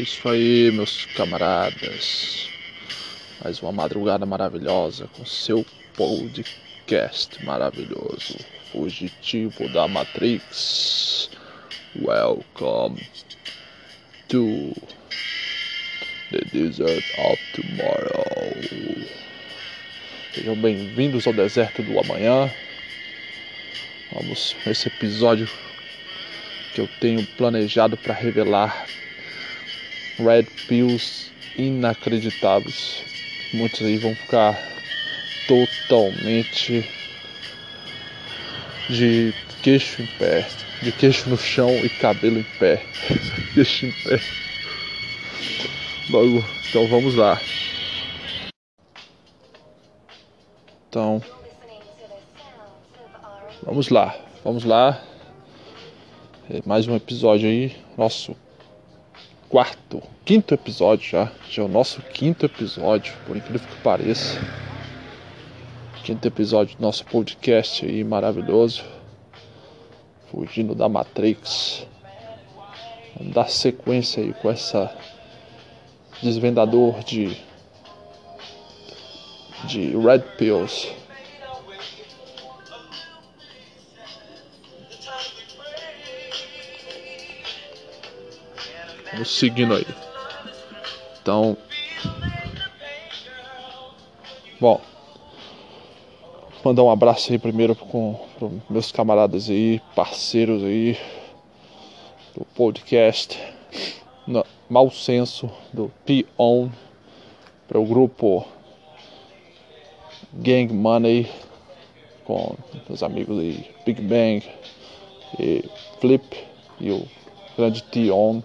É isso aí, meus camaradas. Mais uma madrugada maravilhosa com seu podcast maravilhoso. Fugitivo da Matrix. Welcome to the desert of tomorrow. Sejam bem-vindos ao deserto do amanhã. Vamos nesse episódio que eu tenho planejado para revelar red pills inacreditáveis. Muitos aí vão ficar totalmente de queixo em pé, de queixo no chão e cabelo em pé, queixo em pé. Logo, então vamos lá. Então, vamos lá, vamos lá. É mais um episódio aí, nosso quarto, quinto episódio já. Já é o nosso quinto episódio, por incrível que pareça. Quinto episódio do nosso podcast aí maravilhoso. Fugindo da Matrix. Vamos dar sequência aí com essa desvendador de de Red Pills. Vamos seguindo aí. Então. Bom. Mandar um abraço aí primeiro com, com meus camaradas aí, parceiros aí do podcast. No, Mal Senso do P-On para o grupo Gang Money com meus amigos aí Big Bang e Flip e o grande T-On.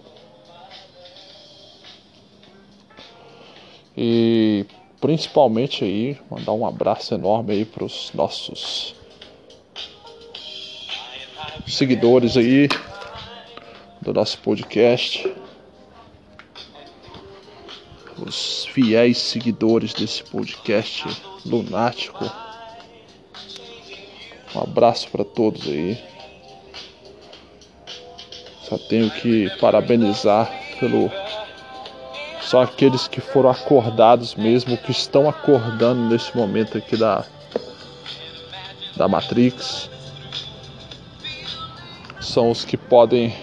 E principalmente aí mandar um abraço enorme aí para os nossos seguidores aí do nosso podcast, os fiéis seguidores desse podcast lunático. Um abraço para todos aí. Só tenho que parabenizar pelo só aqueles que foram acordados mesmo, que estão acordando nesse momento aqui da, da Matrix. São os que podem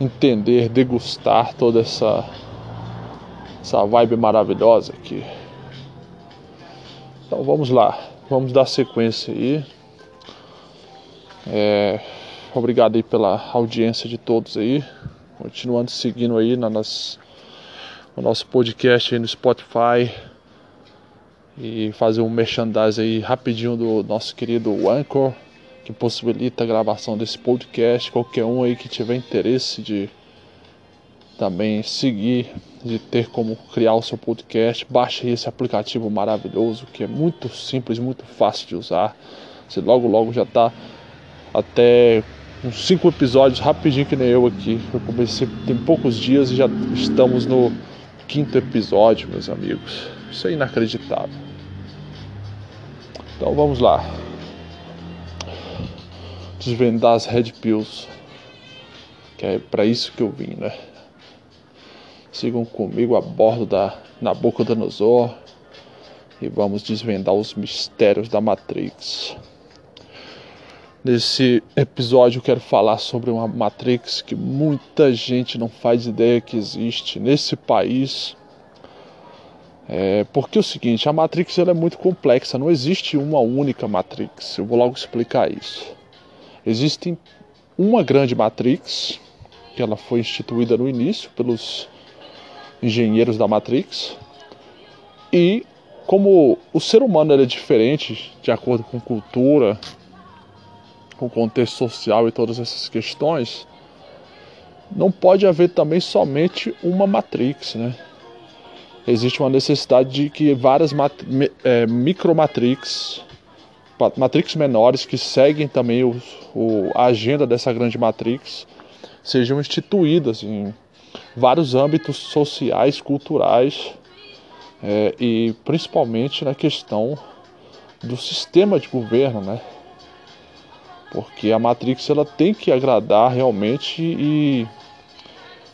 entender, degustar toda essa, essa vibe maravilhosa aqui. Então vamos lá, vamos dar sequência aí. É, obrigado aí pela audiência de todos aí. Continuando seguindo aí nas o nosso podcast aí no Spotify e fazer um merchandising aí rapidinho do nosso querido Anchor, que possibilita a gravação desse podcast. Qualquer um aí que tiver interesse de também seguir, de ter como criar o seu podcast, baixe esse aplicativo maravilhoso que é muito simples, muito fácil de usar. Você logo logo já está até uns cinco episódios rapidinho que nem eu aqui. Eu comecei tem poucos dias e já estamos no quinto episódio, meus amigos. Isso é inacreditável. Então vamos lá. Desvendar as Red Pills. Que é para isso que eu vim, né? Sigam comigo a bordo da Nabucodonosor e vamos desvendar os mistérios da Matrix. Nesse episódio eu quero falar sobre uma Matrix que muita gente não faz ideia que existe nesse país. É, porque é o seguinte, a Matrix ela é muito complexa, não existe uma única Matrix. Eu vou logo explicar isso. Existe uma grande Matrix, que ela foi instituída no início pelos engenheiros da Matrix. E como o ser humano é diferente de acordo com cultura, com o contexto social e todas essas questões, não pode haver também somente uma matrix, né? Existe uma necessidade de que várias mat é, micromatrix, matrix menores que seguem também o, o, a agenda dessa grande matrix, sejam instituídas em vários âmbitos sociais, culturais é, e principalmente na questão do sistema de governo, né? Porque a Matrix ela tem que agradar realmente e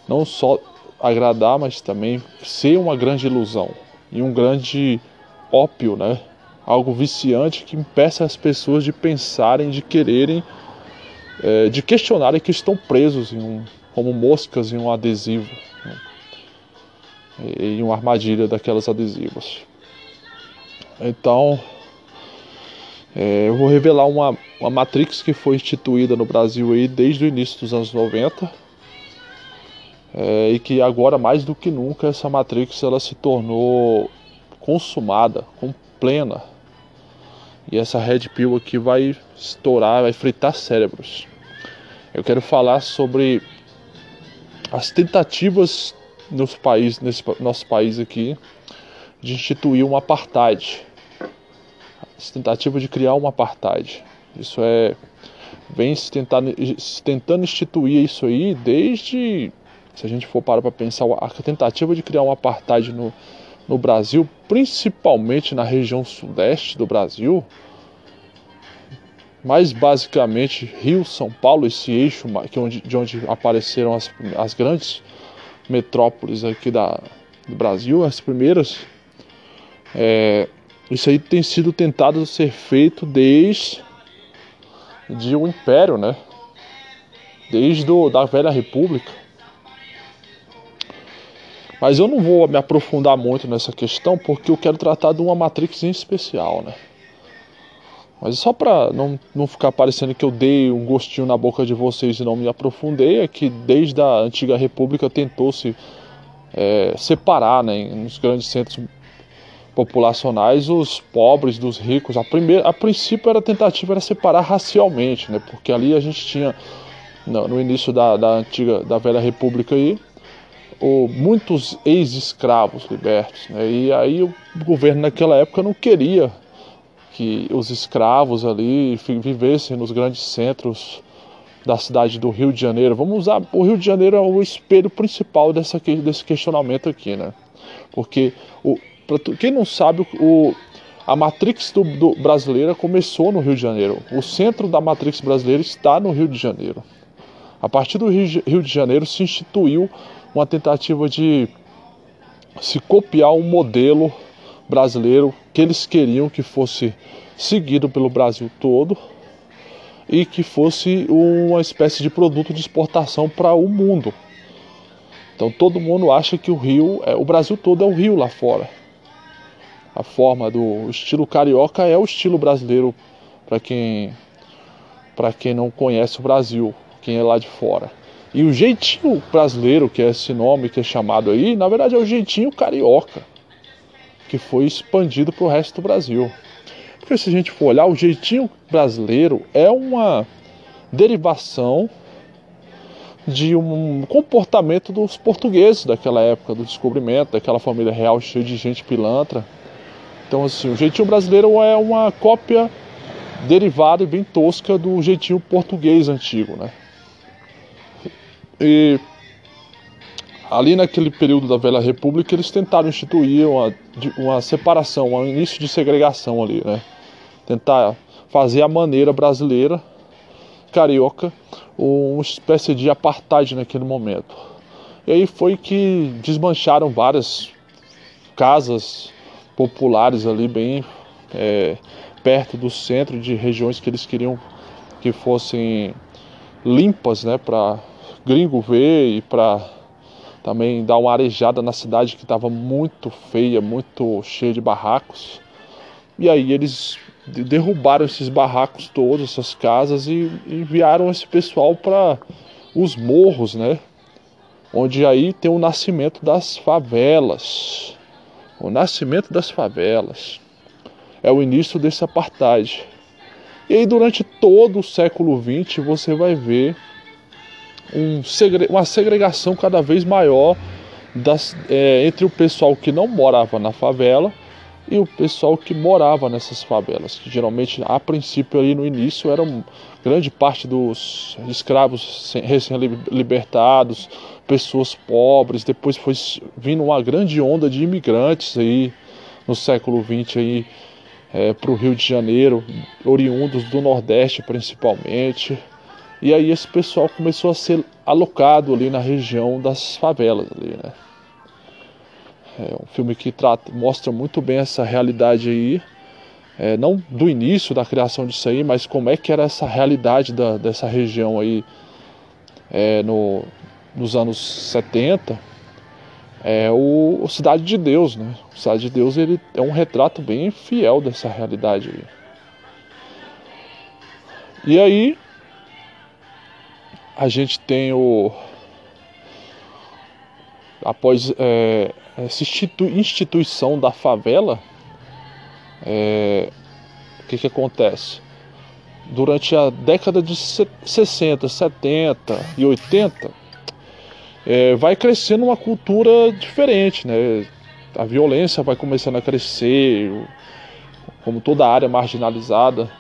não só agradar, mas também ser uma grande ilusão e um grande ópio, né? Algo viciante que impeça as pessoas de pensarem, de quererem, é, de questionarem que estão presos um, como moscas em um adesivo, né? em uma armadilha daquelas adesivas. Então, é, eu vou revelar uma, uma Matrix que foi instituída no Brasil aí desde o início dos anos 90 é, e que agora mais do que nunca essa Matrix ela se tornou consumada, com plena. E essa Red Pill aqui vai estourar, vai fritar cérebros. Eu quero falar sobre as tentativas nos países, nesse nosso país aqui, de instituir um apartheid tentativa de criar um apartheid. Isso é vem se tentando, se tentando instituir isso aí desde se a gente for parar para pensar a tentativa de criar um apartheid no, no Brasil, principalmente na região sudeste do Brasil, mais basicamente Rio, São Paulo, esse eixo que é onde, de onde apareceram as, as grandes metrópoles aqui da, do Brasil, as primeiras, é, isso aí tem sido tentado ser feito desde de um império, né? Desde do, da velha república. Mas eu não vou me aprofundar muito nessa questão porque eu quero tratar de uma matrix em especial, né? Mas só para não, não ficar parecendo que eu dei um gostinho na boca de vocês e não me aprofundei, é que desde a antiga república tentou-se é, separar né, nos grandes centros populacionais os pobres dos ricos. A, primeira, a princípio era a tentativa era separar racialmente, né? Porque ali a gente tinha no, início da, da antiga da velha república aí o, muitos ex-escravos libertos, né? E aí o governo naquela época não queria que os escravos ali vivessem nos grandes centros da cidade do Rio de Janeiro. Vamos usar o Rio de Janeiro é o espelho principal dessa, desse questionamento aqui, né? Porque o, quem não sabe, o, a Matrix do, do, brasileira começou no Rio de Janeiro. O centro da Matrix brasileira está no Rio de Janeiro. A partir do Rio, Rio de Janeiro se instituiu uma tentativa de se copiar um modelo brasileiro que eles queriam que fosse seguido pelo Brasil todo e que fosse uma espécie de produto de exportação para o mundo. Então todo mundo acha que o Rio, é, o Brasil todo é o Rio lá fora a forma do estilo carioca é o estilo brasileiro para quem para quem não conhece o Brasil, quem é lá de fora. E o jeitinho brasileiro, que é esse nome que é chamado aí, na verdade é o jeitinho carioca, que foi expandido para o resto do Brasil. Porque se a gente for olhar, o jeitinho brasileiro é uma derivação de um comportamento dos portugueses daquela época do descobrimento, daquela família real cheia de gente pilantra então, assim, o jeitinho brasileiro é uma cópia derivada e bem tosca do jeitinho português antigo, né? E ali naquele período da Velha República eles tentaram instituir uma, uma separação, um início de segregação ali, né? Tentar fazer a maneira brasileira, carioca, uma espécie de apartheid naquele momento. E aí foi que desmancharam várias casas populares ali, bem é, perto do centro de regiões que eles queriam que fossem limpas, né, para gringo ver e para também dar uma arejada na cidade que estava muito feia, muito cheia de barracos. E aí eles derrubaram esses barracos todos, essas casas e enviaram esse pessoal para os morros, né? Onde aí tem o nascimento das favelas o nascimento das favelas, é o início desse apartheid. E aí, durante todo o século XX, você vai ver um uma segregação cada vez maior das, é, entre o pessoal que não morava na favela e o pessoal que morava nessas favelas, que geralmente, a princípio, ali no início, eram grande parte dos escravos recém-libertados, pessoas pobres, depois foi vindo uma grande onda de imigrantes aí no século XX aí é, para o Rio de Janeiro, oriundos do Nordeste principalmente, E aí esse pessoal começou a ser alocado ali na região das favelas ali, né? É um filme que trata, mostra muito bem essa realidade aí, é, não do início da criação disso aí, mas como é que era essa realidade da, dessa região aí é, no, nos anos 70. É o, o Cidade de Deus, né? O Cidade de Deus ele é um retrato bem fiel dessa realidade aí. E aí a gente tem o após é, essa instituição da favela, é, o que, que acontece? Durante a década de 60, 70 e 80, é, vai crescendo uma cultura diferente, né? A violência vai começando a crescer, como toda área marginalizada,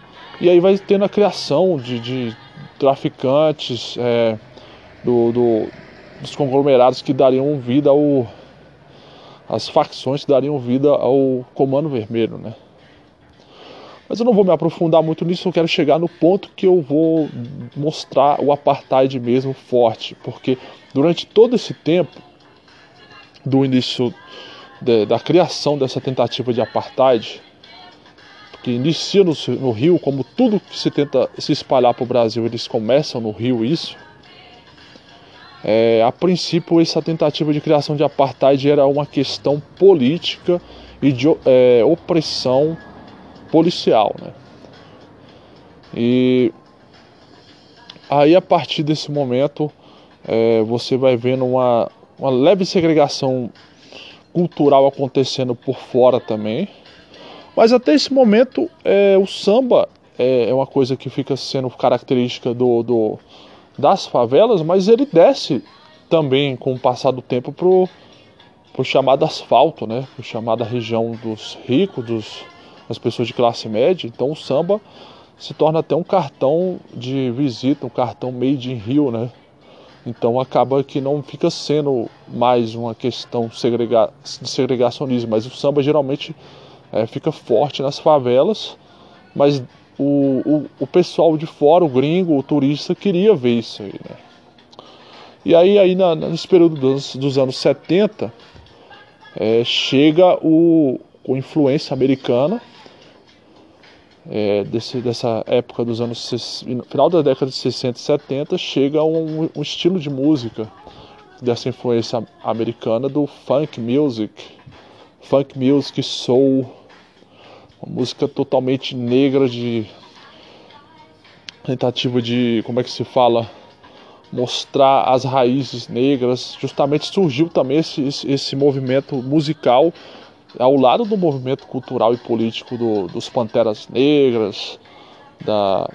e aí vai tendo a criação de, de traficantes, é, do, do, dos conglomerados que dariam vida ao. as facções que dariam vida ao Comando Vermelho, né? Mas eu não vou me aprofundar muito nisso, eu quero chegar no ponto que eu vou mostrar o apartheid mesmo forte, porque durante todo esse tempo do início de, da criação dessa tentativa de apartheid, que inicia no, no Rio, como tudo que se tenta se espalhar para o Brasil, eles começam no Rio isso. É, a princípio, essa tentativa de criação de apartheid era uma questão política e de é, opressão policial, né? E aí, a partir desse momento, é, você vai vendo uma, uma leve segregação cultural acontecendo por fora também mas até esse momento, é, o samba é, é, uma coisa que fica sendo característica do, do, das favelas, mas ele desce também com o passar do tempo pro, pro chamado asfalto, né? Pro chamada região dos ricos, dos, das pessoas de classe média. Então o samba se torna até um cartão de visita, um cartão made in Rio, né? Então acaba que não fica sendo mais uma questão segrega de segregacionismo, mas o samba geralmente é, fica forte nas favelas, mas o, o, o, pessoal de fora, o gringo, o turista, queria ver isso aí. Né? E aí, aí na, nesse período dos, dos anos 70, é, chega o, com influência americana, é, desse, dessa época dos anos final da década de 60 e 70 chega um, um, estilo de música dessa influência americana do funk music. Funk music soul. Uma música totalmente negra de tentativa de, como é que se fala, mostrar as raízes negras. Justamente surgiu também esse, esse, esse movimento musical ao lado do movimento cultural e político do, dos Panteras Negras, da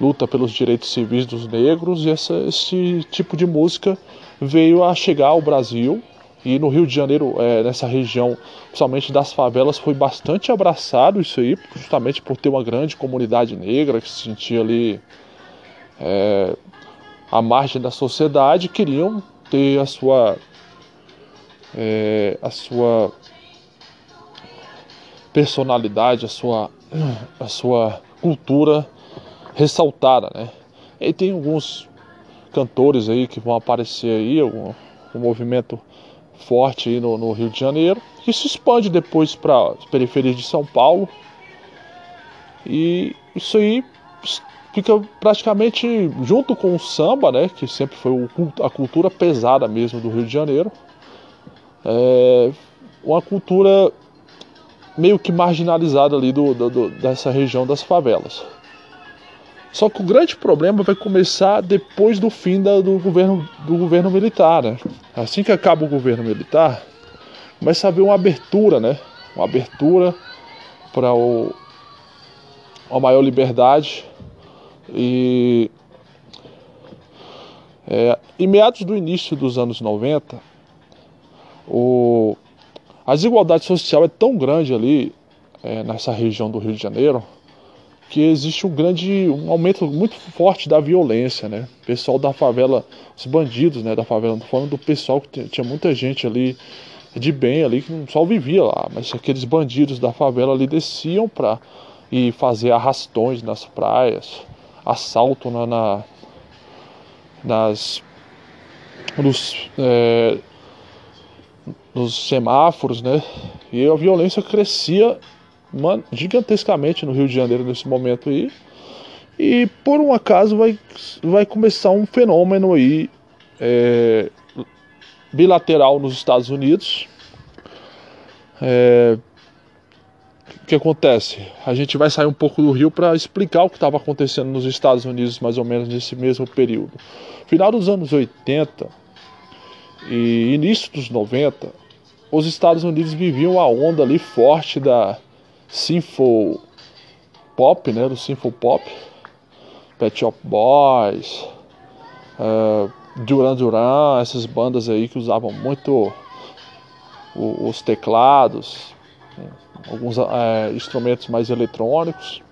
luta pelos direitos civis dos negros, e essa, esse tipo de música veio a chegar ao Brasil e no Rio de Janeiro, é, nessa região, principalmente das favelas, foi bastante abraçado isso aí, justamente por ter uma grande comunidade negra que se sentia ali é, à margem da sociedade, queriam ter a sua é, a sua personalidade, a sua a sua cultura ressaltada, né? E tem alguns cantores aí que vão aparecer aí, o, o movimento forte aí no, no Rio de Janeiro, que se expande depois para as periferias de São Paulo. E isso aí fica praticamente junto com o samba, né, que sempre foi a cultura pesada mesmo do Rio de Janeiro, é uma cultura meio que marginalizada ali do, do, do, dessa região das favelas. Só que o grande problema vai começar depois do fim da, do, governo, do governo militar. Né? Assim que acaba o governo militar, começa a haver uma abertura, né? Uma abertura para uma maior liberdade. E é, em meados do início dos anos 90, o, a desigualdade social é tão grande ali, é, nessa região do Rio de Janeiro, que existe um grande um aumento muito forte da violência, né? O pessoal da favela, os bandidos, né, da favela, não falando do pessoal que tinha muita gente ali de bem ali que só vivia lá, mas aqueles bandidos da favela ali desciam para ir fazer arrastões nas praias, assalto na, na nas nos, é, nos semáforos, né? E a violência crescia gigantescamente no Rio de Janeiro nesse momento aí. E por um acaso vai, vai começar um fenômeno aí é, bilateral nos Estados Unidos. É, o que acontece? A gente vai sair um pouco do Rio para explicar o que estava acontecendo nos Estados Unidos mais ou menos nesse mesmo período. Final dos anos 80 e início dos 90, os Estados Unidos viviam a onda ali forte da Sinful Pop, né, do Sinful Pop, Pet Shop Boys, uh, Duran Duran, essas bandas aí que usavam muito os teclados, alguns é, instrumentos mais eletrônicos.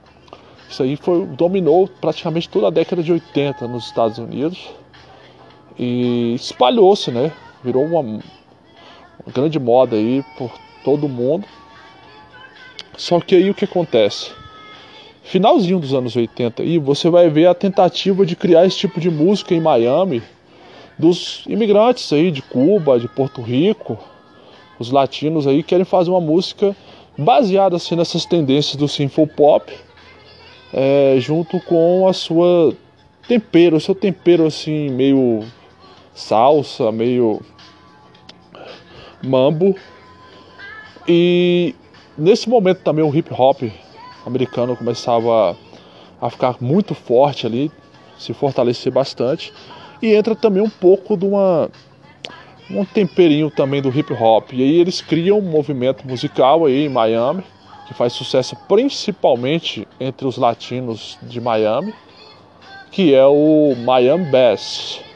Isso aí foi, dominou praticamente toda a década de 80 nos Estados Unidos e espalhou-se, né? Virou uma, uma grande moda aí por todo mundo. Só que aí o que acontece? Finalzinho dos anos 80 aí você vai ver a tentativa de criar esse tipo de música em Miami dos imigrantes aí de Cuba, de Porto Rico, os latinos aí querem fazer uma música baseada assim nessas tendências do simple pop, é, junto com a sua tempero, o seu tempero assim meio salsa, meio mambo. E nesse momento também o hip hop americano começava a ficar muito forte ali, se fortalecer bastante. E entra também um pouco de uma um temperinho também do hip hop. E aí eles criam um movimento musical aí em Miami, que faz sucesso principalmente entre os latinos de Miami, que é o Miami Bass.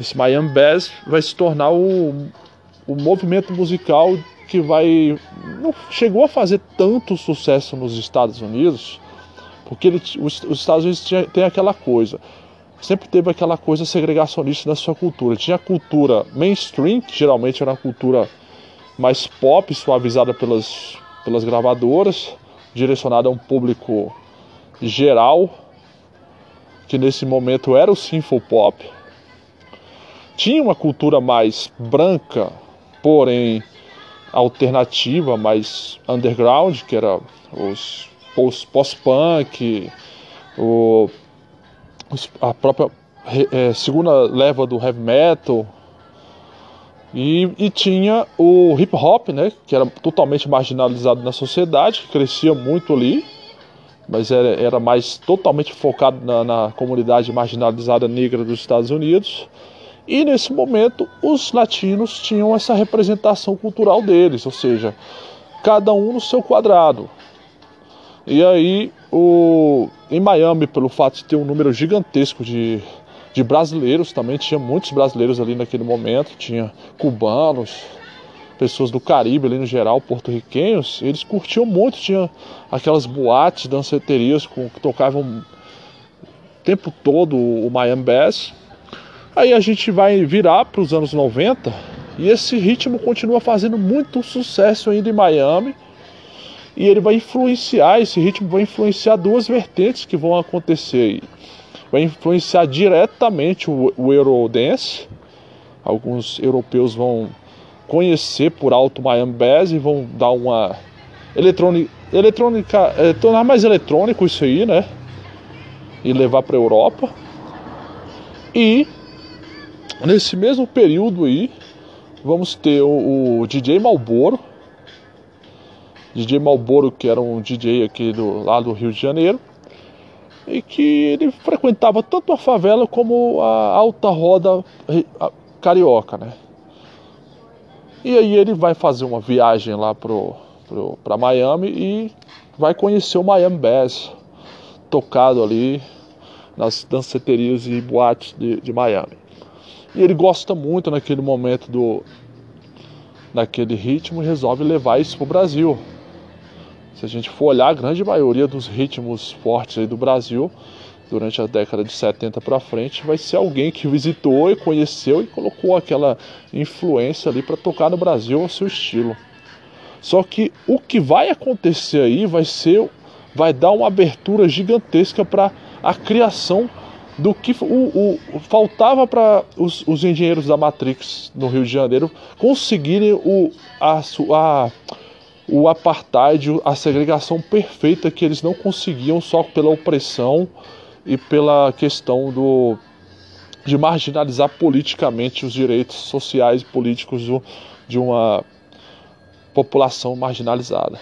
Esse Miami Bass vai se tornar o, o movimento musical que vai não chegou a fazer tanto sucesso nos Estados Unidos, porque ele, os, os Estados Unidos tinha, tem aquela coisa sempre teve aquela coisa segregacionista na sua cultura. Tinha a cultura mainstream, que geralmente era uma cultura mais pop, suavizada pelas, pelas gravadoras, direcionada a um público geral, que nesse momento era o simple pop. Tinha uma cultura mais branca, porém alternativa, mais underground, que era os post-punk, o a própria é, segunda leva do heavy metal e, e, tinha o hip hop, né, que era totalmente marginalizado na sociedade, que crescia muito ali, mas era, era mais totalmente focado na, na comunidade marginalizada negra dos Estados Unidos. E nesse momento os latinos tinham essa representação cultural deles, ou seja, cada um no seu quadrado. E aí o, em Miami, pelo fato de ter um número gigantesco de, de brasileiros, também tinha muitos brasileiros ali naquele momento, tinha cubanos, pessoas do Caribe ali no geral, porto-riquenhos, eles curtiam muito, tinha aquelas boates, danceterias com, que tocavam o tempo todo o Miami Bass. Aí a gente vai virar para os anos 90 e esse ritmo continua fazendo muito sucesso ainda em Miami e ele vai influenciar, esse ritmo vai influenciar duas vertentes que vão acontecer aí. Vai influenciar diretamente o, o Eurodance, alguns europeus vão conhecer por alto Miami Bass e vão dar uma eletrônica, eletrônica é, tornar mais eletrônico isso aí, né? E levar para Europa. E nesse mesmo período aí, vamos ter o, o DJ Malboro, DJ Malboro, que era um DJ aqui do, lá do Rio de Janeiro, e que ele frequentava tanto a favela como a alta roda carioca, né? E aí ele vai fazer uma viagem lá pro, pro, para Miami e vai conhecer o Miami Bass, tocado ali nas danceterias e boates de, de Miami. E ele gosta muito naquele momento do daquele ritmo e resolve levar isso pro Brasil. Se a gente for olhar, a grande maioria dos ritmos fortes aí do Brasil, durante a década de 70 para frente, vai ser alguém que visitou e conheceu e colocou aquela influência ali para tocar no Brasil ao seu estilo. Só que o que vai acontecer aí vai ser vai dar uma abertura gigantesca para a criação do que o, o faltava para os, os, engenheiros da Matrix no Rio de Janeiro conseguirem o, a, a, o apartheid, a segregação perfeita que eles não conseguiam só pela opressão e pela questão do, de marginalizar politicamente os direitos sociais e políticos do, de uma população marginalizada.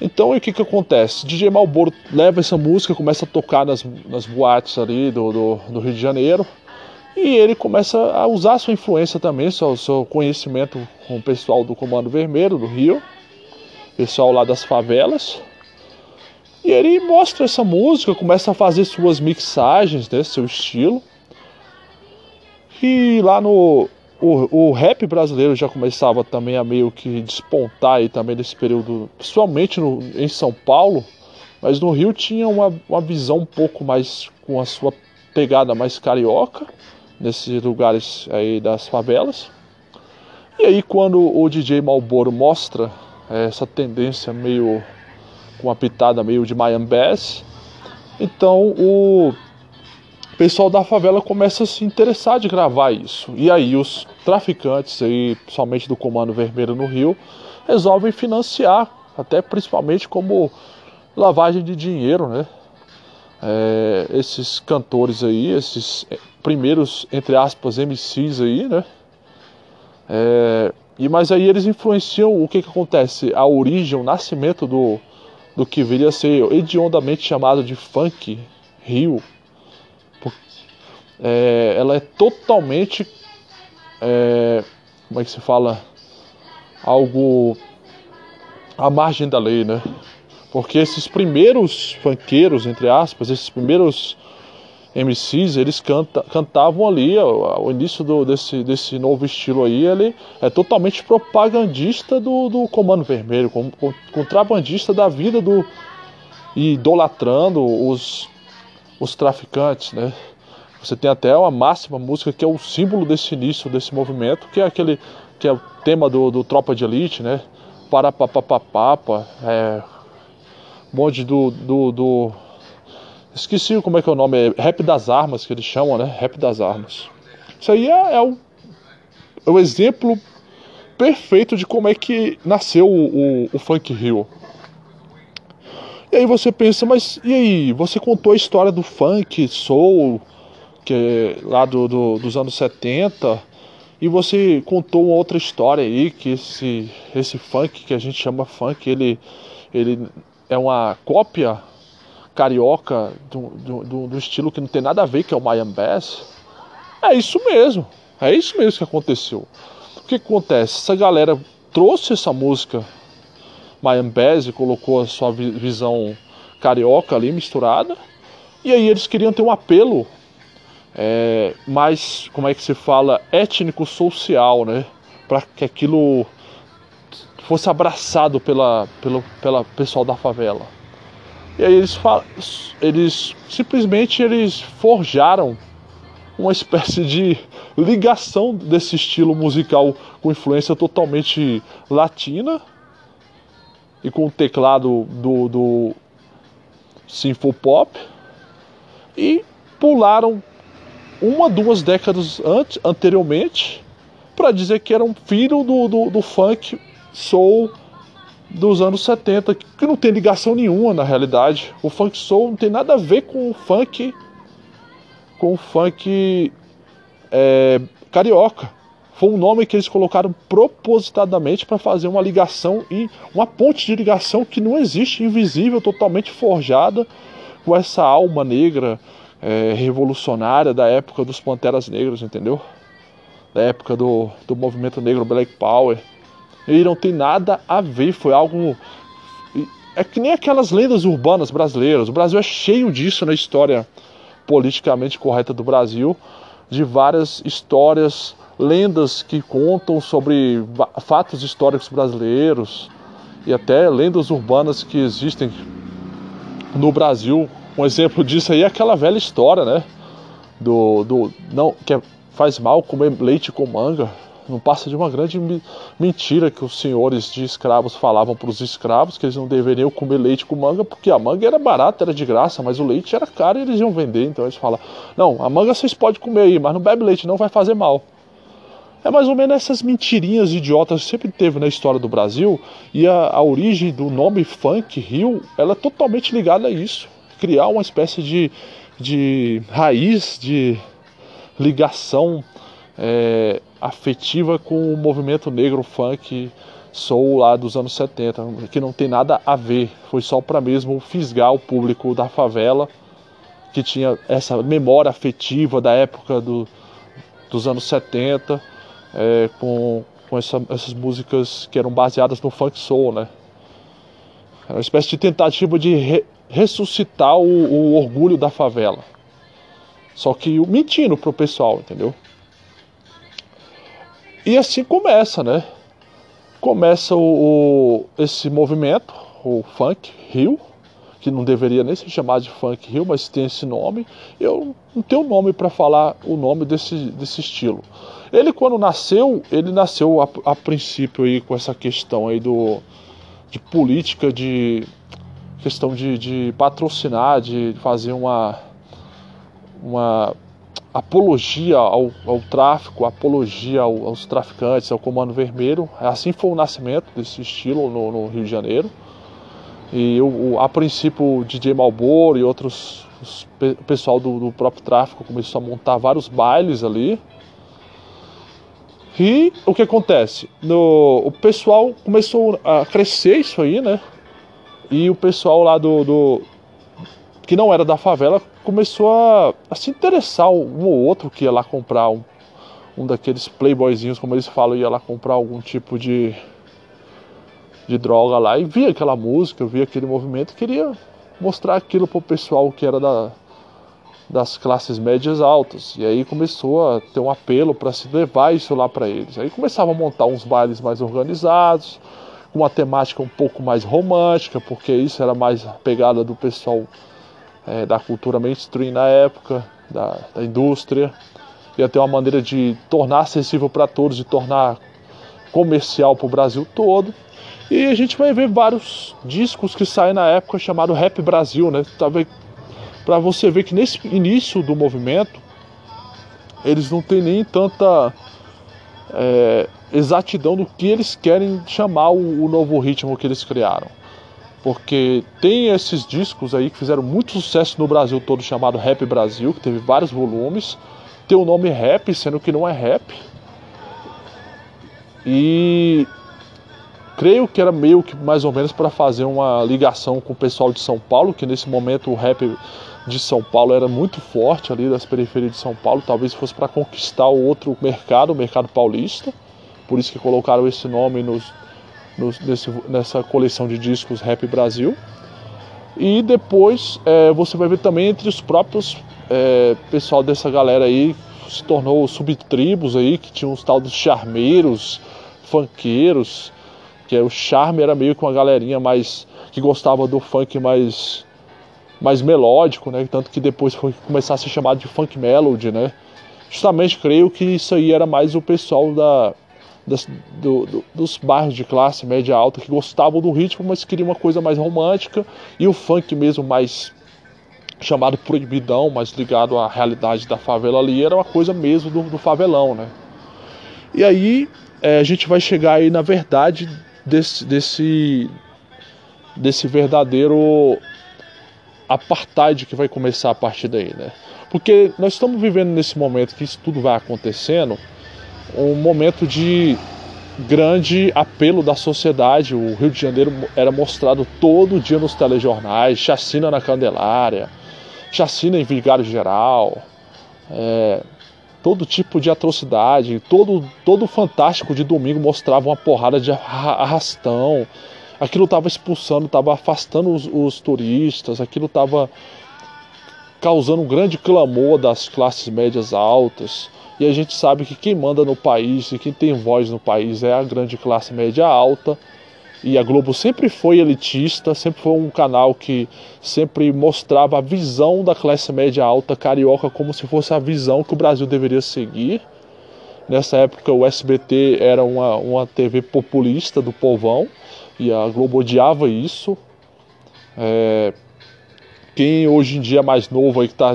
Então o que que acontece? DJ Malboro leva essa música, começa a tocar nas, nas boates ali do, do, do, Rio de Janeiro e ele começa a usar sua influência também, seu, seu conhecimento com o pessoal do Comando Vermelho do Rio, pessoal lá das favelas. E ele mostra essa música, começa a fazer suas mixagens, né, seu estilo. E lá no, o, o rap brasileiro já começava também a meio que despontar aí também nesse período, principalmente no, em São Paulo, mas no Rio tinha uma, uma visão um pouco mais com a sua pegada mais carioca, nesses lugares aí das favelas. E aí quando o DJ Malboro mostra é, essa tendência meio com uma pitada meio de Miami Bass, então o o pessoal da favela começa a se interessar de gravar isso. E aí os traficantes, aí, principalmente do Comando Vermelho no Rio, resolvem financiar, até principalmente como lavagem de dinheiro, né? É, esses cantores aí, esses é, primeiros, entre aspas, MCs aí, né? É, e mas aí eles influenciam o que que acontece? A origem, o nascimento do, do que viria a ser hediondamente chamado de funk rio, é, ela é totalmente, é, como é que se fala, algo à margem da lei, né? Porque esses primeiros funkeiros, entre aspas, esses primeiros MCs, eles canta, cantavam ali, o início do, desse, desse novo estilo aí, ele é totalmente propagandista do, do Comando Vermelho, com, com, contrabandista da vida do. idolatrando os, os traficantes, né? Você tem até uma máxima música que é o símbolo desse início desse movimento, que é aquele que é o tema do, do Tropa de Elite, né? Para papapapapa, é, bonde do, do, do, esqueci como é que é o nome, é Rap das Armas que eles chamam, né? Rap das Armas. Isso aí é, é, o, é o exemplo perfeito de como é que nasceu o, o, o Funk Rio. E aí você pensa, mas e aí? Você contou a história do funk, soul, que lá do, do, dos anos 70. E você contou uma outra história aí, que esse, esse funk que a gente chama funk, ele, ele é uma cópia carioca do, do, do, estilo que não tem nada a ver, que é o Miami Bass. É isso mesmo, é isso mesmo que aconteceu. O que acontece? Essa galera trouxe essa música Miami Bass e colocou a sua visão carioca ali misturada. E aí eles queriam ter um apelo é, mais, como é que se fala, étnico-social, né? Para que aquilo fosse abraçado pela, pelo pela pessoal da favela. E aí eles, eles simplesmente eles forjaram uma espécie de ligação desse estilo musical com influência totalmente latina e com o teclado do, do Sinfopop e pularam uma, duas décadas antes, anteriormente para dizer que era um filho do, do, do, funk soul dos anos 70, que não tem ligação nenhuma na realidade. O funk soul não tem nada a ver com o funk com o funk é, carioca. Foi um nome que eles colocaram propositadamente para fazer uma ligação e uma ponte de ligação que não existe, invisível, totalmente forjada com essa alma negra, é, revolucionária da época dos Panteras Negros, entendeu? Da época do, do movimento negro Black Power. E não tem nada a ver, foi algo. É que nem aquelas lendas urbanas brasileiras. O Brasil é cheio disso na história politicamente correta do Brasil, de várias histórias, lendas que contam sobre fatos históricos brasileiros e até lendas urbanas que existem no Brasil um exemplo disso aí é aquela velha história, né? Do, do não que é, faz mal comer leite com manga. Não passa de uma grande mentira que os senhores de escravos falavam para os escravos que eles não deveriam comer leite com manga, porque a manga era barata, era de graça, mas o leite era caro e eles iam vender. Então eles falam: Não, a manga vocês podem comer aí, mas não bebe leite, não vai fazer mal. É mais ou menos essas mentirinhas idiotas que sempre teve na história do Brasil e a, a origem do nome funk Rio, ela é totalmente ligada a isso. Criar uma espécie de, de raiz de ligação é, afetiva com o movimento negro funk soul lá dos anos 70, que não tem nada a ver, foi só para mesmo fisgar o público da favela que tinha essa memória afetiva da época do, dos anos 70 é, com, com essa, essas músicas que eram baseadas no funk soul, né? Era uma espécie de tentativa de ressuscitar o, o orgulho da favela. Só que mentindo pro pessoal, entendeu? E assim começa, né? Começa o, o, esse movimento, o Funk Rio, que não deveria nem se chamar de Funk Rio, mas tem esse nome. Eu não tenho nome para falar o nome desse, desse estilo. Ele quando nasceu, ele nasceu a, a princípio aí com essa questão aí do de política de questão de, de patrocinar, de fazer uma uma apologia ao, ao tráfico, apologia ao, aos traficantes, ao Comando Vermelho. Assim foi o nascimento desse estilo no, no Rio de Janeiro. E o, a princípio o DJ Malboro e outros os, o pessoal do, do, próprio tráfico começou a montar vários bailes ali. E o que acontece? No, o pessoal começou a crescer isso aí, né? E o pessoal lá do, do que não era da favela começou a, a, se interessar um ou outro que ia lá comprar um, um daqueles playboyzinhos, como eles falam, ia lá comprar algum tipo de, de droga lá e via aquela música, via aquele movimento queria mostrar aquilo pro pessoal que era da, das classes médias altas. E aí começou a ter um apelo para se levar isso lá para eles. Aí começava a montar uns bailes mais organizados, com uma temática um pouco mais romântica, porque isso era mais a pegada do pessoal é, da cultura mainstream na época, da, da indústria. Ia ter uma maneira de tornar acessível para todos, de tornar comercial para o Brasil todo. E a gente vai ver vários discos que saem na época chamado Rap Brasil, né? Para você ver que nesse início do movimento eles não têm nem tanta é, exatidão do que eles querem chamar o, o novo ritmo que eles criaram porque tem esses discos aí que fizeram muito sucesso no Brasil todo, chamado Rap Brasil, que teve vários volumes. Tem o nome Rap, sendo que não é rap. E creio que era meio que mais ou menos para fazer uma ligação com o pessoal de São Paulo, que nesse momento o rap de São Paulo era muito forte ali das periferias de São Paulo, talvez fosse para conquistar o outro mercado, o mercado paulista. Por isso que colocaram esse nome nos, no, nesse, nessa coleção de discos Rap Brasil. E depois é, você vai ver também entre os próprios é, pessoal dessa galera aí, se tornou subtribos aí, que tinham os tal dos charmeiros, funkeiros, que é, o charme era meio que uma galerinha mais que gostava do funk mais mais melódico, né? Tanto que depois foi começar a ser chamado de funk melody, né? Justamente creio que isso aí era mais o pessoal da das, do, do, dos bairros de classe média alta que gostavam do ritmo, mas queriam uma coisa mais romântica e o funk mesmo mais chamado proibidão, mais ligado à realidade da favela ali, era uma coisa mesmo do, do favelão, né? E aí é, a gente vai chegar aí na verdade desse, desse, desse verdadeiro apartheid que vai começar a partir daí, né? Porque nós estamos vivendo nesse momento que isso tudo vai acontecendo um momento de grande apelo da sociedade. O Rio de Janeiro era mostrado todo dia nos telejornais, chacina na Candelária, chacina em Vigário Geral, é, todo tipo de atrocidade, todo todo fantástico de domingo mostrava uma porrada de arrastão. Aquilo estava expulsando, estava afastando os, os turistas, aquilo estava causando um grande clamor das classes médias altas. E a gente sabe que quem manda no país e quem tem voz no país é a grande classe média alta. E a Globo sempre foi elitista, sempre foi um canal que sempre mostrava a visão da classe média alta carioca como se fosse a visão que o Brasil deveria seguir. Nessa época o SBT era uma, uma TV populista do povão e a Globo odiava isso. É, quem hoje em dia é mais novo aí que está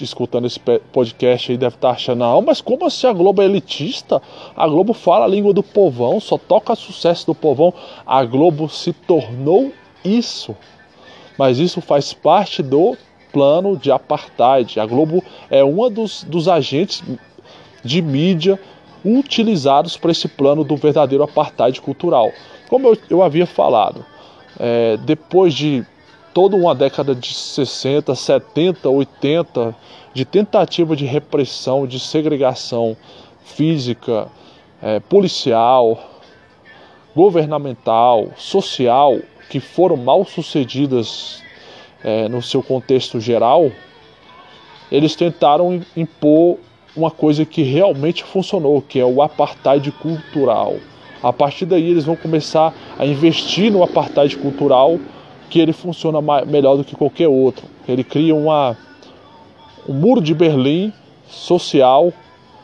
escutando esse podcast aí deve estar tá achando, não, mas como assim a Globo é elitista? A Globo fala a língua do povão, só toca sucesso do povão. A Globo se tornou isso. Mas isso faz parte do plano de apartheid. A Globo é um dos, dos agentes de mídia utilizados para esse plano do verdadeiro apartheid cultural. Como eu, eu havia falado, é, depois de toda uma década de 60, 70, 80 de tentativa de repressão, de segregação física, é, policial, governamental, social, que foram mal sucedidas é, no seu contexto geral, eles tentaram impor uma coisa que realmente funcionou, que é o apartheid cultural. A partir daí eles vão começar a investir no apartheid cultural, que ele funciona melhor do que qualquer outro. Ele cria uma, um muro de Berlim social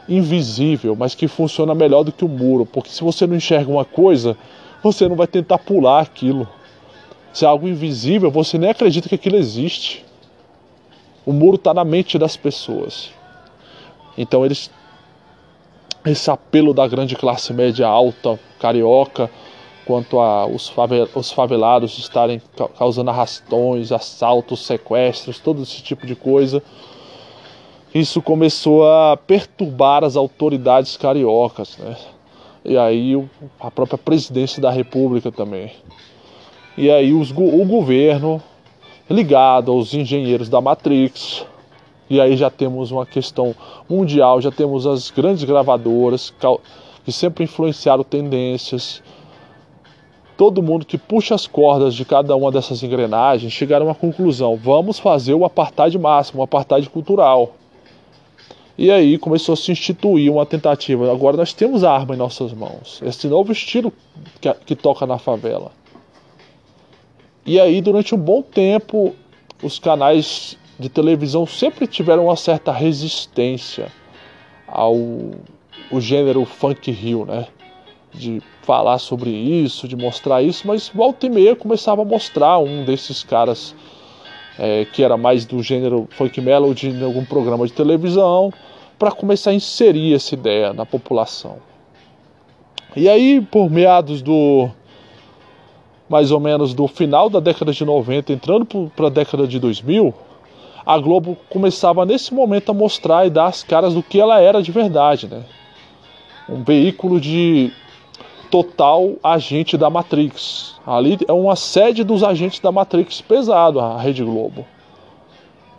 invisível, mas que funciona melhor do que o muro, porque se você não enxerga uma coisa, você não vai tentar pular aquilo. Se é algo invisível, você nem acredita que aquilo existe. O muro está na mente das pessoas. Então eles esse apelo da grande classe média alta carioca quanto a os, os favelados estarem causando arrastões, assaltos, sequestros, todo esse tipo de coisa. Isso começou a perturbar as autoridades cariocas, né? E aí a própria presidência da República também. E aí os, o governo ligado aos engenheiros da Matrix. E aí já temos uma questão mundial, já temos as grandes gravadoras que sempre influenciaram tendências. Todo mundo que puxa as cordas de cada uma dessas engrenagens chegaram à conclusão: vamos fazer o apartheid máximo, o apartheid cultural. E aí começou a se instituir uma tentativa. Agora nós temos a arma em nossas mãos. Esse novo estilo que, que toca na favela. E aí, durante um bom tempo, os canais de televisão sempre tiveram uma certa resistência ao o gênero funk rio, né? De falar sobre isso, de mostrar isso, mas volta e meia começava a mostrar um desses caras é, que era mais do gênero funk melody em algum programa de televisão, para começar a inserir essa ideia na população. E aí, por meados do mais ou menos do final da década de 90, entrando para a década de 2000, a Globo começava nesse momento a mostrar e dar as caras do que ela era de verdade, né? Um veículo de total agente da Matrix. Ali é uma sede dos agentes da Matrix pesado, a Rede Globo.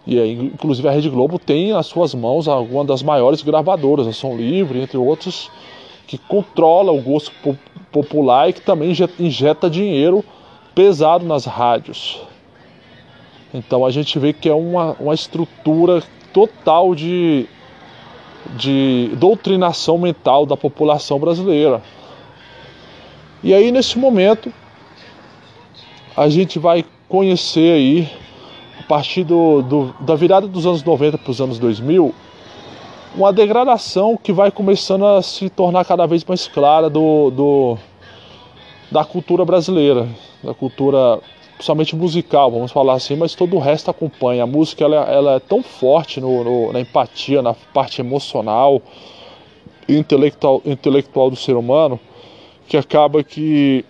E aí, inclusive a Rede Globo tem nas suas mãos alguma das maiores gravadoras, a Som Livre, entre outros, que controla o gosto popular e que também injeta dinheiro pesado nas rádios. Então a gente vê que é uma, uma estrutura total de, de doutrinação mental da população brasileira. E aí nesse momento a gente vai conhecer aí, a partir do, do da virada dos anos 90 para os anos 2000, uma degradação que vai começando a se tornar cada vez mais clara do, do da cultura brasileira, da cultura principalmente musical, vamos falar assim, mas todo o resto acompanha. A música ela, ela é tão forte no, no, na empatia, na parte emocional e intelectual, intelectual do ser humano, que acaba que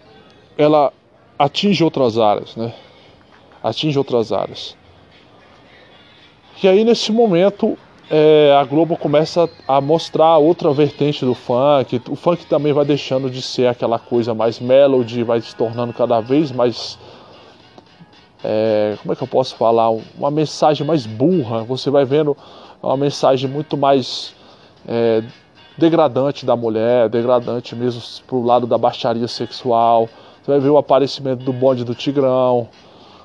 ela atinge outras áreas, né? Atinge outras áreas. E aí nesse momento é, a Globo começa a mostrar outra vertente do funk. O funk também vai deixando de ser aquela coisa mais melody, vai se tornando cada vez mais. É, como é que eu posso falar? Uma mensagem mais burra. Você vai vendo uma mensagem muito mais é, degradante da mulher, degradante mesmo pro lado da baixaria sexual. Você vai ver o aparecimento do bonde do Tigrão,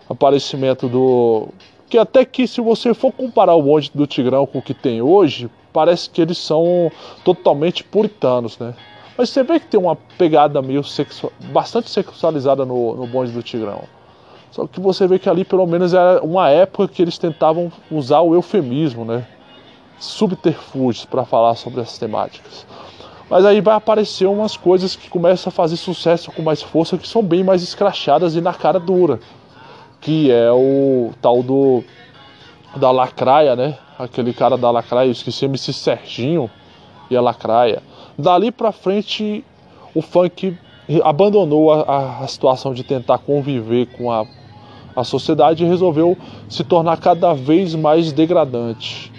aparecimento do que até que se você for comparar o bonde do Tigrão com o que tem hoje, parece que eles são totalmente puritanos, né? Mas você vê que tem uma pegada meio sexual, bastante sexualizada no, no bonde do Tigrão. Só que você vê que ali pelo menos era uma época que eles tentavam usar o eufemismo, né? Subterfúgios para falar sobre essas temáticas. Mas aí vai aparecer umas coisas que começam a fazer sucesso com mais força, que são bem mais escrachadas e na cara dura. Que é o tal do. Da Lacraia, né? Aquele cara da Lacraia, eu esqueci MC Serginho e a Lacraia. Dali pra frente, o funk abandonou a, a situação de tentar conviver com a, a sociedade e resolveu se tornar cada vez mais degradante.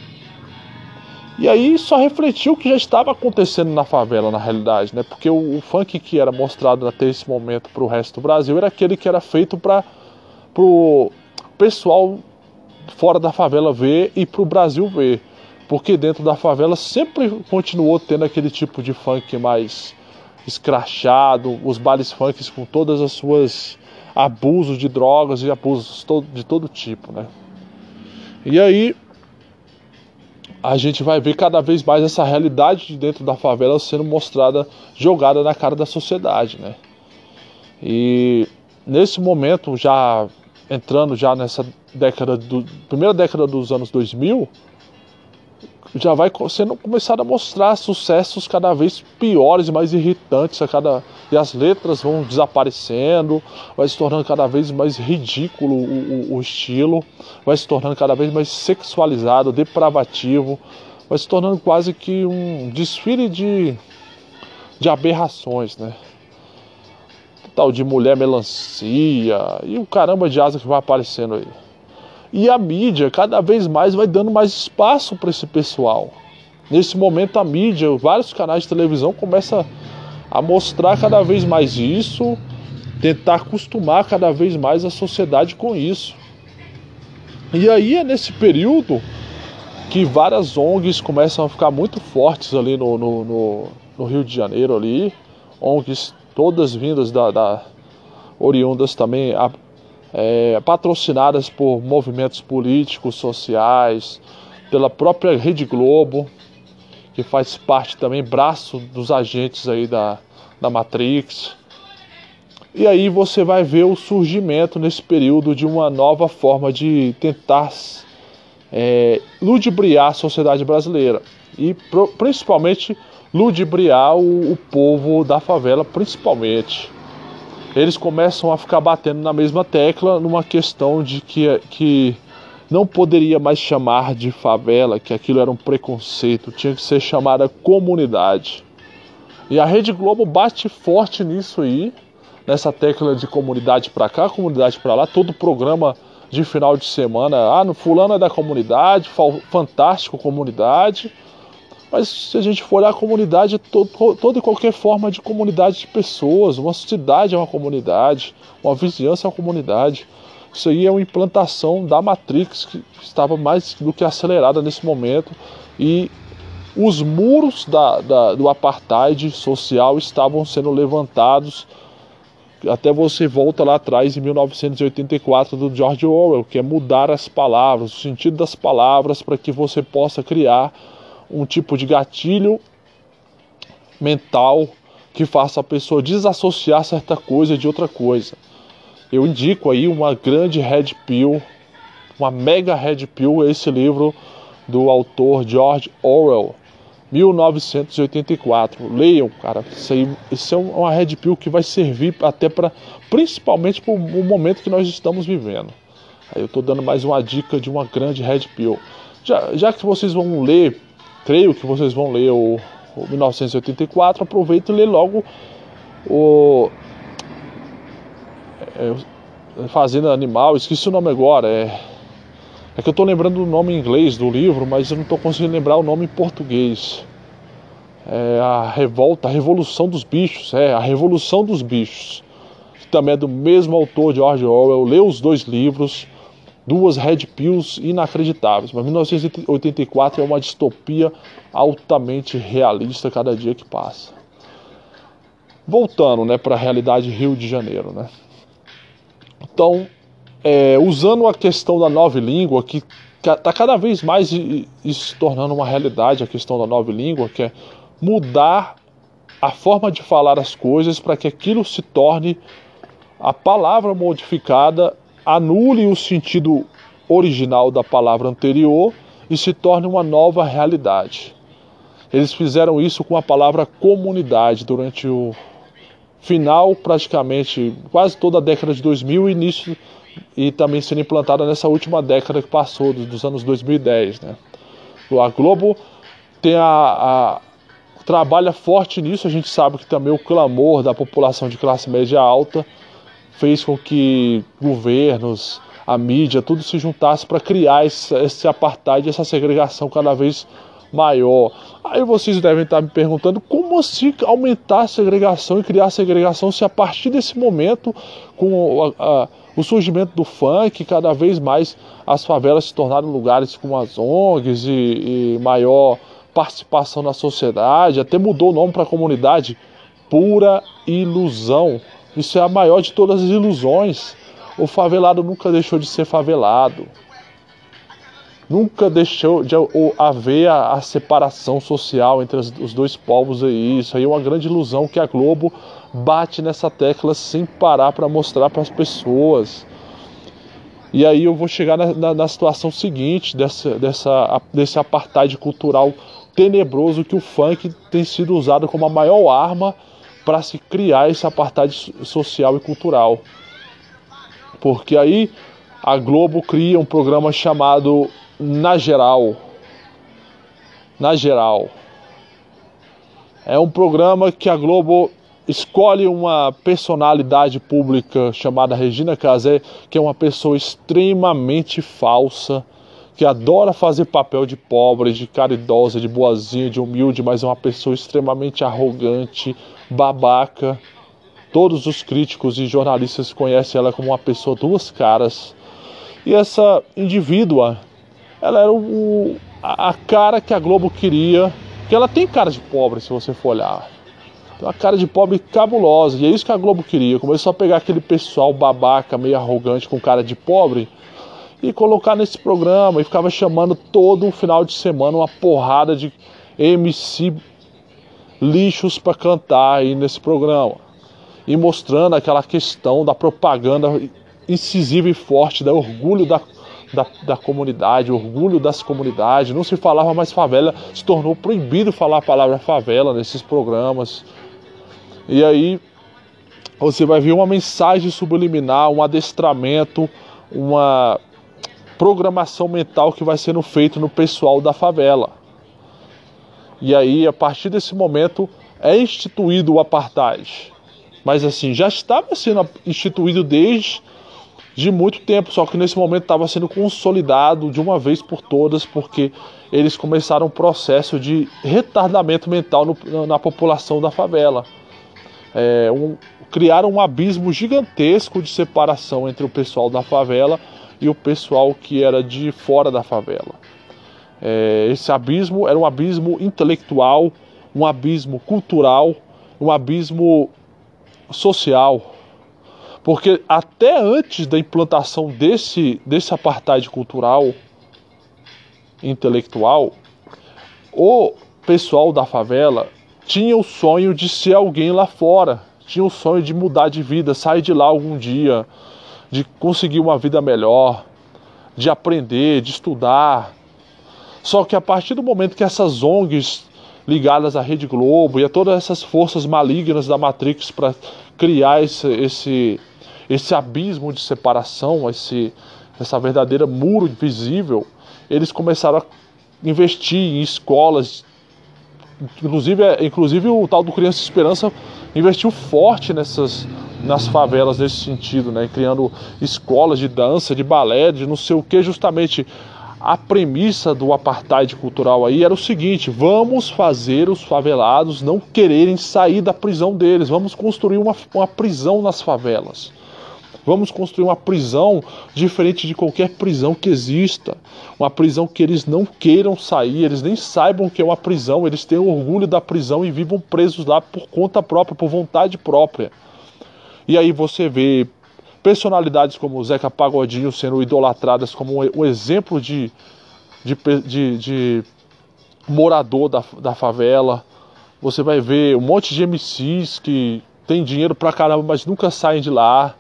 E aí só refletiu o que já estava acontecendo na favela, na realidade, né? Porque o, o funk que era mostrado até esse momento para o resto do Brasil era aquele que era feito para o pessoal fora da favela ver e para o Brasil ver. Porque dentro da favela sempre continuou tendo aquele tipo de funk mais escrachado, os bailes funk com todas as suas abusos de drogas e abusos de todo tipo, né? E aí a gente vai ver cada vez mais essa realidade de dentro da favela sendo mostrada, jogada na cara da sociedade, né? E nesse momento, já entrando já nessa década do primeira década dos anos 2000, já vai sendo começado a mostrar sucessos cada vez piores e mais irritantes a cada e as letras vão desaparecendo, vai se tornando cada vez mais ridículo o, o, o estilo, vai se tornando cada vez mais sexualizado, depravativo, vai se tornando quase que um desfile de, de aberrações, né? Tal de mulher melancia e o caramba de asa que vai aparecendo aí. E a mídia cada vez mais vai dando mais espaço para esse pessoal. Nesse momento a mídia, vários canais de televisão começam a mostrar cada vez mais isso, tentar acostumar cada vez mais a sociedade com isso. E aí é nesse período que várias ONGs começam a ficar muito fortes ali no, no, no, no Rio de Janeiro ali, ONGs todas vindas da, da oriundas também a, é, patrocinadas por movimentos políticos, sociais, pela própria Rede Globo, que faz parte também, braço dos agentes aí da, da Matrix. E aí você vai ver o surgimento nesse período de uma nova forma de tentar é, ludibriar a sociedade brasileira e pro, principalmente ludibriar o, o povo da favela, principalmente eles começam a ficar batendo na mesma tecla numa questão de que, que não poderia mais chamar de favela, que aquilo era um preconceito, tinha que ser chamada comunidade. E a Rede Globo bate forte nisso aí, nessa tecla de comunidade para cá, comunidade para lá, todo programa de final de semana, ah, no fulano é da comunidade, fantástico comunidade. Mas se a gente for olhar a comunidade, toda e qualquer forma de comunidade de pessoas, uma cidade é uma comunidade, uma vizinhança é uma comunidade. Isso aí é uma implantação da Matrix que estava mais do que acelerada nesse momento e os muros da, da, do apartheid social estavam sendo levantados. Até você volta lá atrás em 1984 do George Orwell, que é mudar as palavras, o sentido das palavras para que você possa criar um tipo de gatilho mental que faça a pessoa desassociar certa coisa de outra coisa. Eu indico aí uma grande red pill, uma mega red pill, esse livro do autor George Orwell, 1984. Leiam, cara. Isso, aí, isso é uma red pill que vai servir até para, principalmente para o momento que nós estamos vivendo. Aí eu estou dando mais uma dica de uma grande red pill. Já, já que vocês vão ler creio que vocês vão ler o, o 1984, aproveita e lê logo o é, Fazenda Animal, esqueci o nome agora, é, é que eu estou lembrando o nome em inglês do livro, mas eu não estou conseguindo lembrar o nome em português. É a revolta, a revolução dos bichos, é a revolução dos bichos, que também é do mesmo autor George Orwell. Lê os dois livros, duas red pills inacreditáveis. Mas 1984 é uma distopia altamente realista cada dia que passa. Voltando, né, para a realidade Rio de Janeiro, né? Então, é, usando a questão da nova língua, que está cada vez mais se tornando uma realidade, a questão da nova língua, que é mudar a forma de falar as coisas para que aquilo se torne a palavra modificada anule o sentido original da palavra anterior e se torne uma nova realidade. Eles fizeram isso com a palavra comunidade durante o final, praticamente, quase toda a década de 2000 e início e também sendo implantada nessa última década que passou, dos anos 2010. Né? A Globo tem a, a, trabalha forte nisso, a gente sabe que também o clamor da população de classe média alta fez com que governos, a mídia, tudo se juntasse para criar esse, esse apartheid, essa segregação cada vez maior. Aí vocês devem estar me perguntando como assim aumentar a segregação e criar a segregação se a partir desse momento, com a, a, o surgimento do funk, cada vez mais as favelas se tornaram lugares com as ONGs e, e maior participação na sociedade, até mudou o nome para comunidade. Pura ilusão. Isso é a maior de todas as ilusões. O favelado nunca deixou de ser favelado. Nunca deixou de haver a, a separação social entre as, os dois povos aí. Isso aí é uma grande ilusão que a Globo bate nessa tecla sem parar para mostrar para as pessoas. E aí eu vou chegar na, na, na, situação seguinte dessa, dessa, desse apartheid cultural tenebroso que o funk tem sido usado como a maior arma para se criar esse apartheid social e cultural. Porque aí a Globo cria um programa chamado Na Geral. Na Geral. É um programa que a Globo escolhe uma personalidade pública chamada Regina Casé, que é uma pessoa extremamente falsa, que adora fazer papel de pobre, de caridosa, de boazinha, de humilde, mas é uma pessoa extremamente arrogante, babaca. Todos os críticos e jornalistas conhecem ela como uma pessoa duas caras. E essa indivídua, ela era o, a cara que a Globo queria, que ela tem cara de pobre se você for olhar. Tem uma cara de pobre cabulosa, e é isso que a Globo queria. Começou a pegar aquele pessoal babaca, meio arrogante, com cara de pobre, e colocar nesse programa e ficava chamando todo o final de semana uma porrada de MC lixos para cantar aí nesse programa e mostrando aquela questão da propaganda incisiva e forte, da orgulho da, da, da, comunidade, orgulho das comunidades. Não se falava mais favela, se tornou proibido falar a palavra favela nesses programas. E aí você vai ver uma mensagem subliminar, um adestramento, uma programação mental que vai sendo feito no pessoal da favela. E aí, a partir desse momento, é instituído o apartheid. Mas assim, já estava sendo instituído desde de muito tempo, só que nesse momento estava sendo consolidado de uma vez por todas, porque eles começaram um processo de retardamento mental no, na população da favela. É, um, criaram um abismo gigantesco de separação entre o pessoal da favela e o pessoal que era de fora da favela. É, esse abismo era um abismo intelectual, um abismo cultural, um abismo social. Porque até antes da implantação desse, desse apartheid cultural, intelectual, o pessoal da favela tinha o sonho de ser alguém lá fora, tinha o sonho de mudar de vida, sair de lá algum dia, de conseguir uma vida melhor, de aprender, de estudar. Só que a partir do momento que essas ONGs ligadas à Rede Globo e a todas essas forças malignas da Matrix para criar esse, esse, esse abismo de separação, esse, essa verdadeira muro invisível, eles começaram a investir em escolas. Inclusive, inclusive o tal do Criança Esperança investiu forte nessas nas favelas nesse sentido, né? criando escolas de dança, de balé, de não sei o que, justamente a premissa do apartheid cultural aí era o seguinte: vamos fazer os favelados não quererem sair da prisão deles, vamos construir uma, uma prisão nas favelas. Vamos construir uma prisão diferente de qualquer prisão que exista. Uma prisão que eles não queiram sair, eles nem saibam que é uma prisão, eles tenham orgulho da prisão e vivam presos lá por conta própria, por vontade própria. E aí você vê personalidades como o Zeca Pagodinho sendo idolatradas como um exemplo de, de, de, de morador da, da favela. Você vai ver um monte de MCs que tem dinheiro pra caramba, mas nunca saem de lá.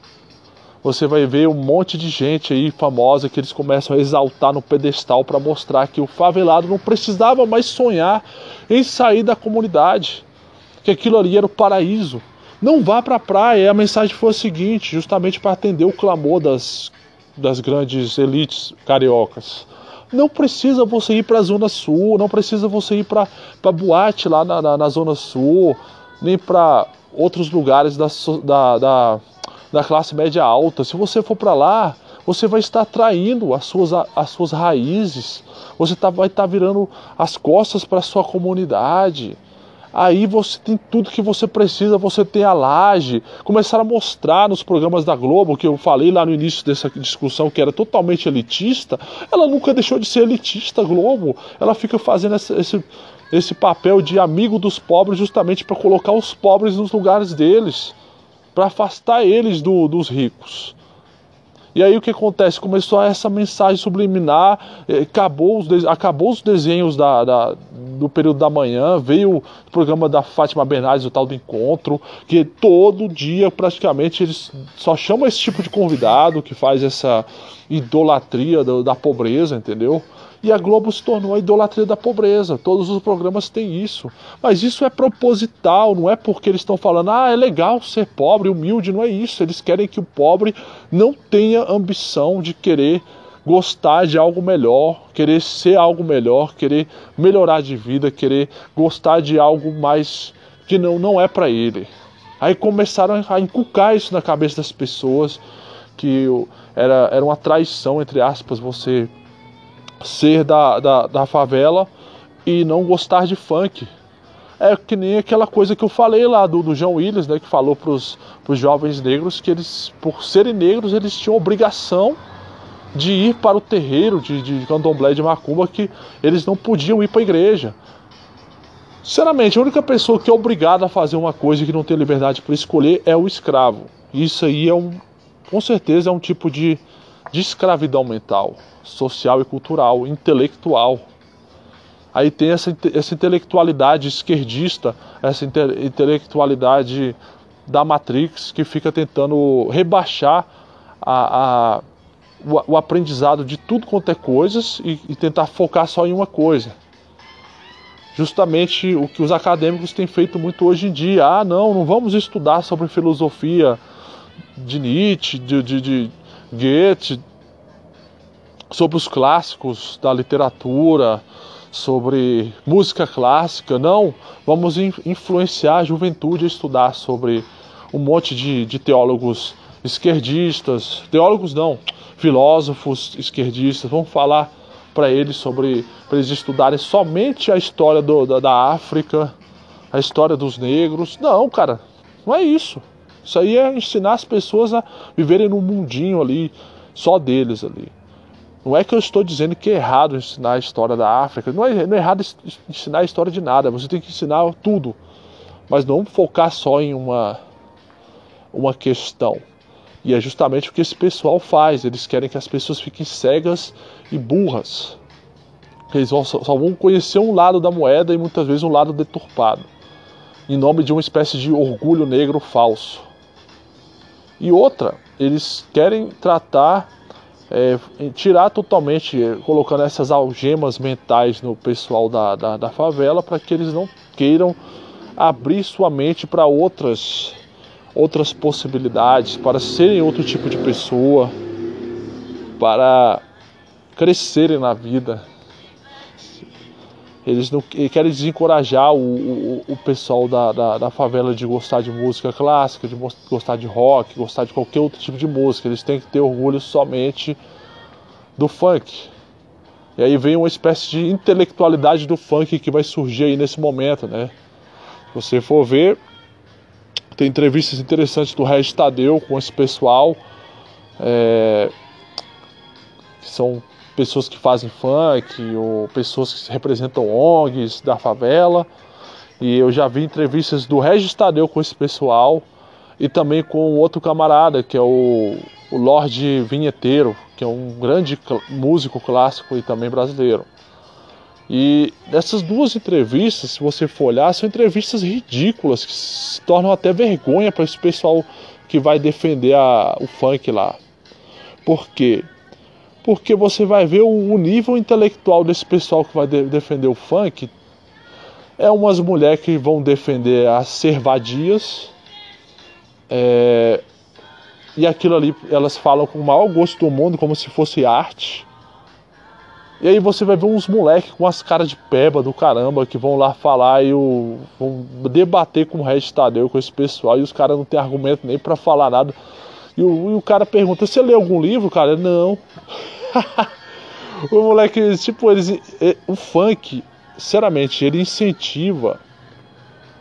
Você vai ver um monte de gente aí famosa que eles começam a exaltar no pedestal para mostrar que o favelado não precisava mais sonhar em sair da comunidade, que aquilo ali era o paraíso. Não vá para a praia. A mensagem foi a seguinte, justamente para atender o clamor das, das grandes elites cariocas. Não precisa você ir para a Zona Sul, não precisa você ir para boate lá na, na, na, Zona Sul, nem para outros lugares da, da, da, da classe média alta. Se você for para lá, você vai estar traindo as suas, as suas raízes, você tá, vai estar virando as costas para a sua comunidade. Aí você tem tudo que você precisa, você tem a laje. Começaram a mostrar nos programas da Globo, que eu falei lá no início dessa discussão que era totalmente elitista. Ela nunca deixou de ser elitista, Globo. Ela fica fazendo esse, esse, esse papel de amigo dos pobres justamente para colocar os pobres nos lugares deles, para afastar eles do, dos ricos. E aí o que acontece? Começou essa mensagem subliminar, eh, acabou os, acabou os desenhos da, da, do período da manhã, veio o programa da Fátima Bernardes, o tal do encontro, que todo dia praticamente eles só chamam esse tipo de convidado que faz essa idolatria da, da pobreza, entendeu? E a Globo se tornou a idolatria da pobreza. Todos os programas têm isso. Mas isso é proposital, não é porque eles estão falando, ah, é legal ser pobre, humilde, não é isso. Eles querem que o pobre não tenha ambição de querer gostar de algo melhor, querer ser algo melhor, querer melhorar de vida, querer gostar de algo mais que não, não é para ele. Aí começaram a inculcar isso na cabeça das pessoas, que era, era uma traição, entre aspas, você ser da, da, da favela e não gostar de funk. É que nem aquela coisa que eu falei lá do, do João Williams, né, que falou para os jovens negros que eles, por serem negros, eles tinham obrigação de ir para o terreiro de, de candomblé de macumba, que eles não podiam ir para a igreja. Sinceramente, a única pessoa que é obrigada a fazer uma coisa que não tem liberdade para escolher é o escravo. Isso aí é um, com certeza, é um tipo de, de escravidão mental, social e cultural, intelectual. Aí tem essa, essa intelectualidade esquerdista, essa inte, intelectualidade da Matrix que fica tentando rebaixar a, a o, o, aprendizado de tudo quanto é coisas e, e tentar focar só em uma coisa. Justamente o que os acadêmicos têm feito muito hoje em dia. Ah, não, não vamos estudar sobre filosofia de Nietzsche, de, de, de Goethe, sobre os clássicos da literatura, sobre música clássica. Não, vamos influenciar a juventude a estudar sobre um monte de, de teólogos esquerdistas, teólogos não, filósofos esquerdistas. Vamos falar para eles sobre, para eles estudarem somente a história do, da, da África, a história dos negros. Não, cara, não é isso. Isso aí é ensinar as pessoas a viverem num mundinho ali, só deles ali. Não é que eu estou dizendo que é errado ensinar a história da África. Não é, não é errado ensinar a história de nada. Você tem que ensinar tudo. Mas não focar só em uma, uma questão. E é justamente o que esse pessoal faz. Eles querem que as pessoas fiquem cegas e burras. Eles só vão conhecer um lado da moeda e muitas vezes um lado deturpado. Em nome de uma espécie de orgulho negro falso. E outra, eles querem tratar, é, tirar totalmente, colocando essas algemas mentais no pessoal da, da, da favela para que eles não queiram abrir sua mente para outras outras possibilidades, para serem outro tipo de pessoa, para crescerem na vida. Eles não querem desencorajar o, o, o pessoal da, da, da, favela de gostar de música clássica, de gostar de rock, gostar de qualquer outro tipo de música. Eles têm que ter orgulho somente do funk. E aí vem uma espécie de intelectualidade do funk que vai surgir aí nesse momento, né? Se você for ver, tem entrevistas interessantes do Regis Tadeu com esse pessoal. É, que são pessoas que fazem funk ou pessoas que representam ONGs da favela. E eu já vi entrevistas do Regis Tadeu com esse pessoal e também com outro camarada que é o, o Lorde Vinheteiro, que é um grande músico clássico e também brasileiro. E essas duas entrevistas, se você for olhar, são entrevistas ridículas, que se tornam até vergonha para esse pessoal que vai defender a, o funk lá. Por quê? Porque você vai ver o, nível intelectual desse pessoal que vai de, defender o funk. É, umas mulheres que vão defender as servadias. É, e aquilo ali elas falam com o maior gosto do mundo, como se fosse arte. E aí você vai ver uns moleques com as caras de peba do caramba que vão lá falar e o, vão debater com o Regis Tadeu, com esse pessoal, e os caras não tem argumento nem para falar nada. E o, e o, cara pergunta: Você lê algum livro, cara? Não. o moleque, tipo, eles, o funk, sinceramente, ele incentiva.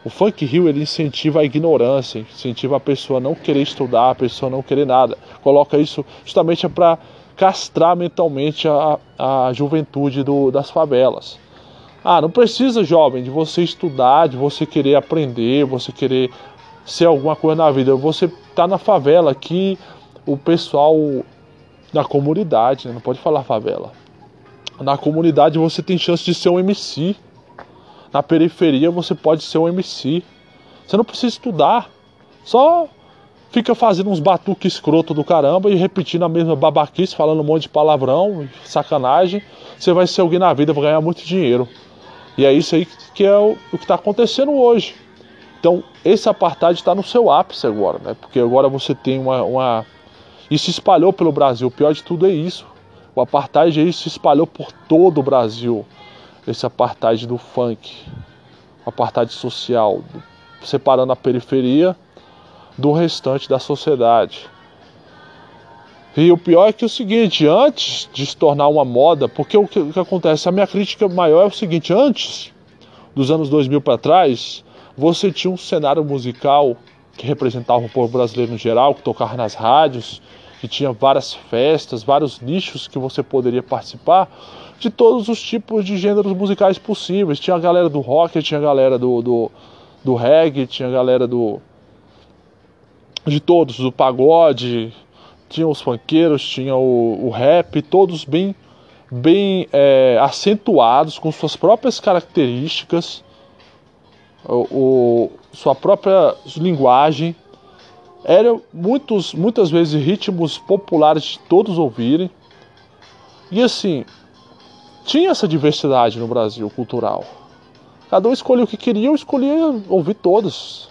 O funk rio ele incentiva a ignorância, incentiva a pessoa a não querer estudar, a pessoa a não querer nada. Coloca isso justamente para castrar mentalmente a, a juventude do, das favelas. Ah, não precisa, jovem, de você estudar, de você querer aprender, você querer ser alguma coisa na vida. Você tá na favela aqui, o pessoal da comunidade, né? não pode falar favela. Na comunidade você tem chance de ser um MC. Na periferia você pode ser um MC. Você não precisa estudar. Só fica fazendo uns batuques escroto do caramba e repetindo a mesma babaquice, falando um monte de palavrão, sacanagem. Você vai ser alguém na vida, vai ganhar muito dinheiro. E é isso aí que é o, o que está acontecendo hoje. Então, esse apartheid está no seu ápice agora, né? Porque agora você tem uma, uma. Isso se espalhou pelo Brasil. O pior de tudo é isso. O apartheid aí se espalhou por todo o Brasil. Esse apartheid do funk. O apartheid social. Separando a periferia do restante da sociedade. E o pior é que é o seguinte, antes de se tornar uma moda, porque o que, o que acontece, a minha crítica maior é o seguinte, antes dos anos 2000 para trás, você tinha um cenário musical que representava o povo brasileiro no geral, que tocava nas rádios, que tinha várias festas, vários nichos que você poderia participar, de todos os tipos de gêneros musicais possíveis. Tinha a galera do rock, tinha a galera do, do, do reggae, tinha a galera do, de todos, do pagode, tinha os funkeiros, tinha o, o rap, todos bem, bem é, acentuados, com suas próprias características, o, o, sua própria linguagem. Eram muitos, muitas vezes ritmos populares de todos ouvirem. E assim, tinha essa diversidade no Brasil cultural. Cada um escolhia o que queria, eu escolhia ouvir todos.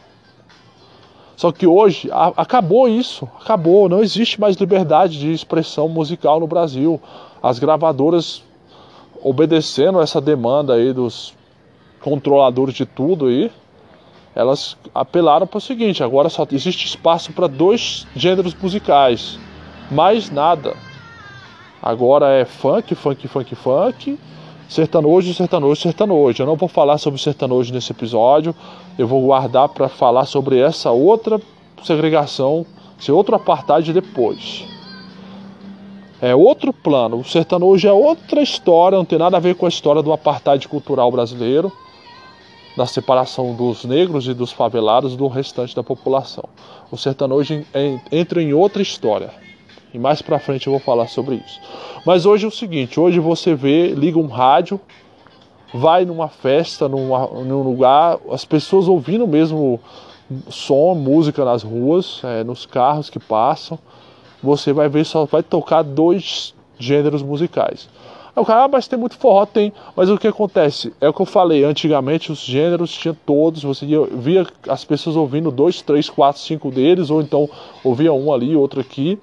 Só que hoje a, acabou isso, acabou, não existe mais liberdade de expressão musical no Brasil. As gravadoras obedecendo essa demanda aí dos controladores de tudo aí, elas apelaram para o seguinte: agora só existe espaço para dois gêneros musicais, mais nada. Agora é funk, funk, funk, funk sertanojo, sertanojo, sertanojo. Eu não vou falar sobre sertanojo nesse episódio, eu vou guardar para falar sobre essa outra segregação, esse outro apartheid depois. É outro plano, o sertanojo é outra história, não tem nada a ver com a história do apartheid cultural brasileiro, da separação dos negros e dos favelados do restante da população. O sertanojo entra em outra história. E mais pra frente eu vou falar sobre isso. Mas hoje é o seguinte, hoje você vê, liga um rádio, vai numa festa, numa, num lugar, as pessoas ouvindo mesmo som, música nas ruas, é, nos carros que passam, você vai ver só vai tocar dois gêneros musicais. Aí o cara, ah, mas tem muito forró, tem. Mas o que acontece? É o que eu falei, antigamente os gêneros tinha todos, você via as pessoas ouvindo dois, três, quatro, cinco deles, ou então ouvia um ali, outro aqui.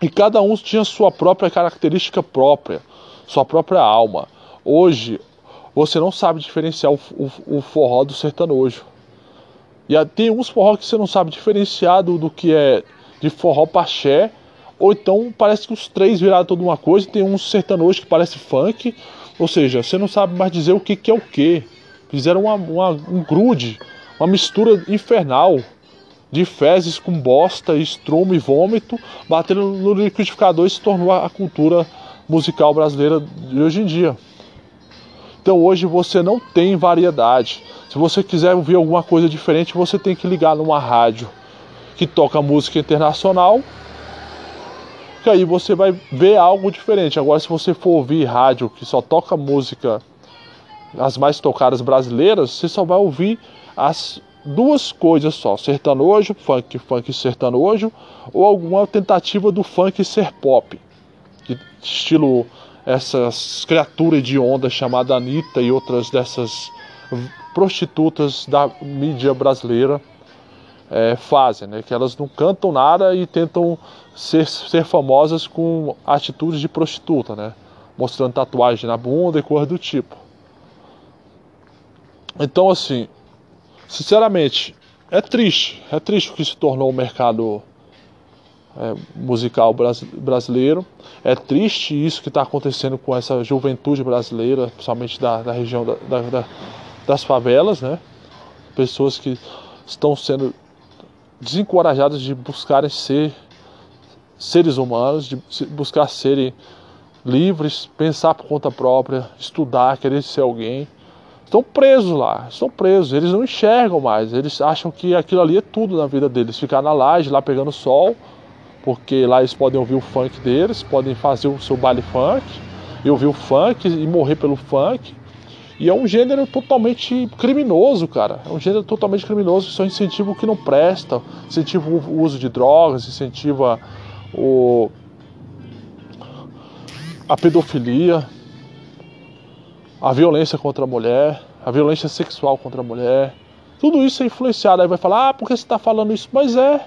E cada um tinha sua própria característica própria, sua própria alma. Hoje, você não sabe diferenciar o, o, o forró do sertanojo. E tem uns forró que você não sabe diferenciar do, do que é de forró paché, ou então parece que os três viraram toda uma coisa, tem uns sertanojos que parece funk, ou seja, você não sabe mais dizer o que, que é o que. Fizeram uma, uma, um grude, uma mistura infernal de fezes com bosta, estrume e vômito, batendo no liquidificador e se tornou a cultura musical brasileira de hoje em dia. Então hoje você não tem variedade. Se você quiser ouvir alguma coisa diferente, você tem que ligar numa rádio que toca música internacional, que aí você vai ver algo diferente. Agora, se você for ouvir rádio que só toca música, as mais tocadas brasileiras, você só vai ouvir as duas coisas só: sertanojo, funk, funk sertanojo, ou alguma tentativa do funk ser pop, estilo essas criaturas de onda chamada Anitta e outras dessas prostitutas da mídia brasileira é, fazem, né? Que elas não cantam nada e tentam ser, ser famosas com atitudes de prostituta, né? Mostrando tatuagem na bunda e coisa do tipo. Então, assim, sinceramente, é triste. É triste o que se tornou o mercado é, musical brasileiro. É triste isso que está acontecendo com essa juventude brasileira, principalmente da, da região da, da, das favelas, né? Pessoas que estão sendo desencorajadas de buscarem ser seres humanos, de buscar serem livres, pensar por conta própria, estudar, querer ser alguém. Estão presos lá, estão presos, eles não enxergam mais, eles acham que aquilo ali é tudo na vida deles, ficar na laje lá pegando sol, porque lá eles podem ouvir o funk deles, podem fazer o seu baile funk, e ouvir o funk e morrer pelo funk. E é um gênero totalmente criminoso, cara. É um gênero totalmente criminoso que só incentiva o que não presta, incentiva o uso de drogas, incentiva o... a pedofilia, a violência contra a mulher, a violência sexual contra a mulher. Tudo isso é influenciado. Aí vai falar, ah, por que você está falando isso? Mas é.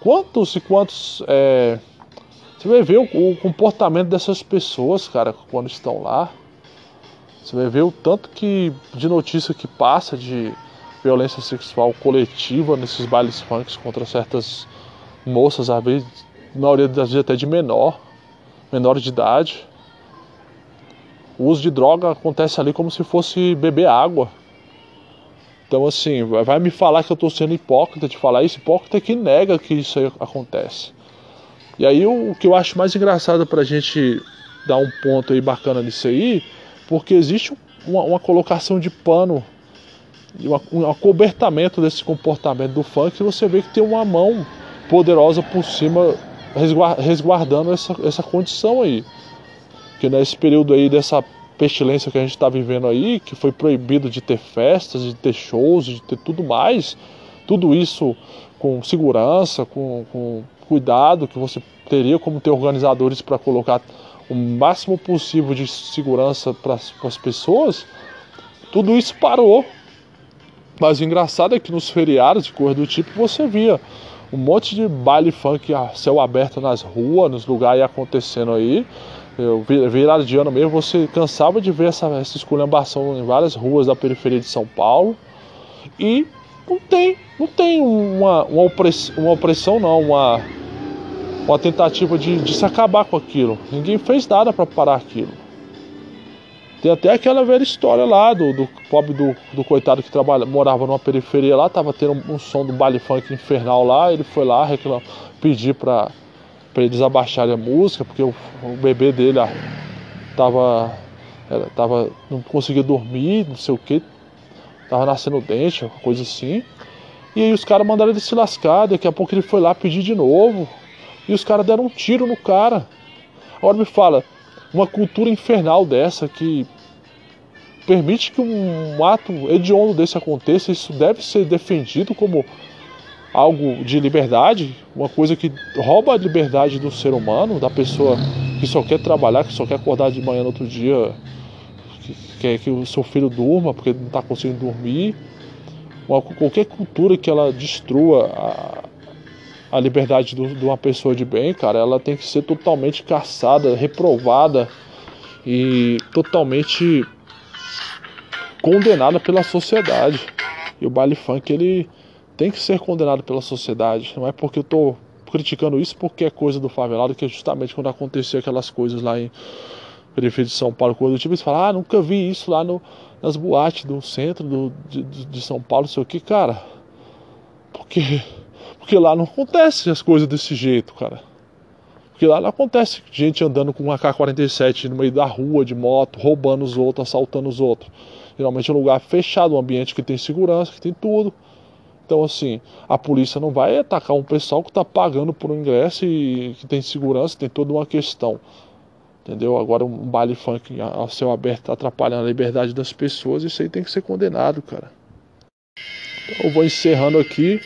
Quantos e quantos. É... Você vai ver o, o comportamento dessas pessoas, cara, quando estão lá. Você vai ver o tanto que de notícia que passa de violência sexual coletiva nesses bailes funks contra certas moças, às vezes, na maioria das vezes até de menor, menor de idade. O uso de droga acontece ali como se fosse beber água. Então assim, vai me falar que eu estou sendo hipócrita de falar isso, hipócrita que nega que isso acontece. E aí o, que eu acho mais engraçado pra gente dar um ponto aí bacana nisso aí porque existe uma, uma colocação de pano, um acobertamento desse comportamento do funk, você vê que tem uma mão poderosa por cima resguardando essa, essa condição aí. Que nesse período aí dessa pestilência que a gente está vivendo aí, que foi proibido de ter festas, de ter shows, de ter tudo mais, tudo isso com segurança, com, com cuidado que você teria como ter organizadores para colocar o máximo possível de segurança para as pessoas, tudo isso parou. Mas o engraçado é que nos feriados de cor do tipo você via um monte de baile funk a céu aberto nas ruas, nos lugares acontecendo aí. Eu, virado de ano mesmo, você cansava de ver essa, essa esculhambação em várias ruas da periferia de São Paulo. E não tem, não tem uma, uma, opressão, uma opressão não, uma uma tentativa de, de se acabar com aquilo. Ninguém fez nada para parar aquilo. Tem até aquela velha história lá do, do pobre do, do coitado que trabalha, morava numa periferia lá, tava tendo um, um som do baile funk infernal lá, ele foi lá reclamar, pedir para eles abaixarem a música, porque o, o bebê dele ah, tava, era, tava. não conseguia dormir, não sei o que, tava nascendo dente, coisa assim. E aí os caras mandaram ele se lascar, daqui a pouco ele foi lá pedir de novo. E os caras deram um tiro no cara. Agora me fala, uma cultura infernal dessa que permite que um ato hediondo desse aconteça, isso deve ser defendido como algo de liberdade, uma coisa que rouba a liberdade do ser humano, da pessoa que só quer trabalhar, que só quer acordar de manhã no outro dia, que quer que o seu filho durma porque não está conseguindo dormir. Uma, qualquer cultura que ela destrua a, a liberdade do, de uma pessoa de bem, cara, ela tem que ser totalmente caçada, reprovada e totalmente condenada pela sociedade. E o baile funk ele tem que ser condenado pela sociedade. Não é porque eu tô criticando isso porque é coisa do favelado, que é justamente quando acontecia aquelas coisas lá em periferia de São Paulo, quando o tipo fala, ah, nunca vi isso lá no, nas boates do centro do, de, de São Paulo, não sei o que, cara. Porque porque lá não acontece as coisas desse jeito, cara. Porque lá não acontece gente andando com um AK-47 no meio da rua de moto, roubando os outros, assaltando os outros. Geralmente é um lugar fechado, um ambiente que tem segurança, que tem tudo. Então, assim, a polícia não vai atacar um pessoal que está pagando por um ingresso e que tem segurança, tem toda uma questão. Entendeu? Agora, um baile funk ao céu aberto tá atrapalhando a liberdade das pessoas, isso aí tem que ser condenado, cara. Então, eu vou encerrando aqui.